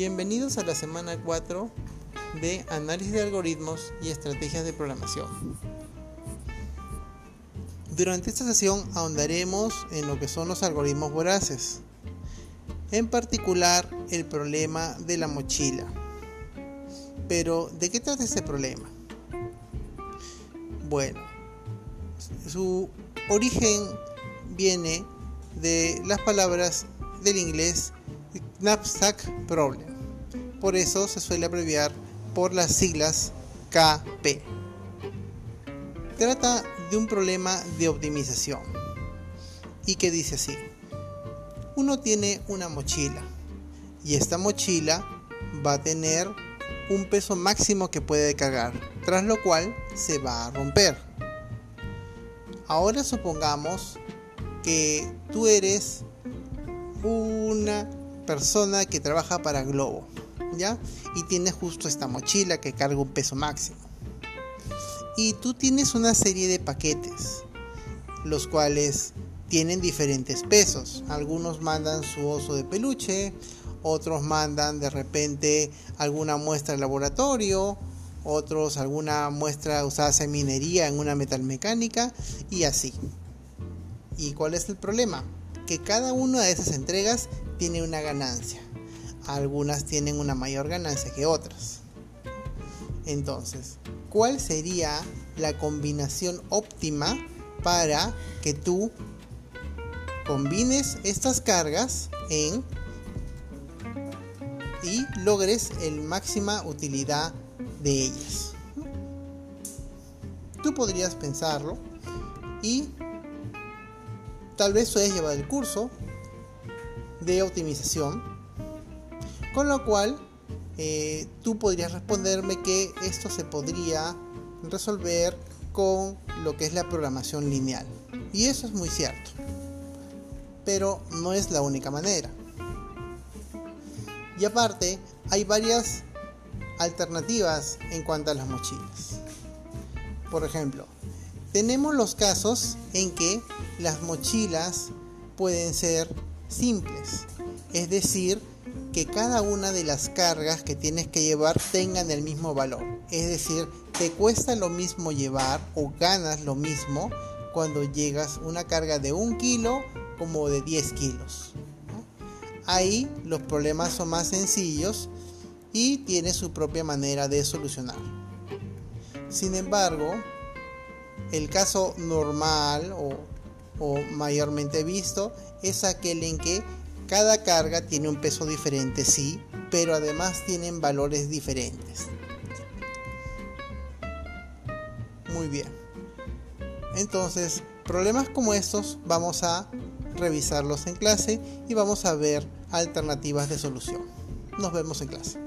Bienvenidos a la semana 4 de análisis de algoritmos y estrategias de programación. Durante esta sesión ahondaremos en lo que son los algoritmos voraces, en particular el problema de la mochila. Pero, ¿de qué trata este problema? Bueno, su origen viene de las palabras del inglés knapsack problem. Por eso se suele abreviar por las siglas KP. Trata de un problema de optimización y que dice así. Uno tiene una mochila y esta mochila va a tener un peso máximo que puede cargar, tras lo cual se va a romper. Ahora supongamos que tú eres una persona que trabaja para Globo, Y tiene justo esta mochila que carga un peso máximo. Y tú tienes una serie de paquetes, los cuales tienen diferentes pesos. Algunos mandan su oso de peluche, otros mandan de repente alguna muestra de laboratorio, otros alguna muestra usada en minería en una metalmecánica y así. ¿Y cuál es el problema? Que cada una de esas entregas tiene una ganancia. Algunas tienen una mayor ganancia que otras. Entonces, ¿cuál sería la combinación óptima para que tú combines estas cargas en y logres el máxima utilidad de ellas? Tú podrías pensarlo y tal vez puedes llevar el curso de optimización. Con lo cual, eh, tú podrías responderme que esto se podría resolver con lo que es la programación lineal. Y eso es muy cierto. Pero no es la única manera. Y aparte, hay varias alternativas en cuanto a las mochilas. Por ejemplo, tenemos los casos en que las mochilas pueden ser simples, es decir, que cada una de las cargas que tienes que llevar tengan el mismo valor, es decir, te cuesta lo mismo llevar o ganas lo mismo cuando llegas una carga de un kilo como de 10 kilos. Ahí los problemas son más sencillos y tiene su propia manera de solucionar. Sin embargo, el caso normal o o mayormente visto es aquel en que cada carga tiene un peso diferente, sí, pero además tienen valores diferentes. Muy bien. Entonces, problemas como estos vamos a revisarlos en clase y vamos a ver alternativas de solución. Nos vemos en clase.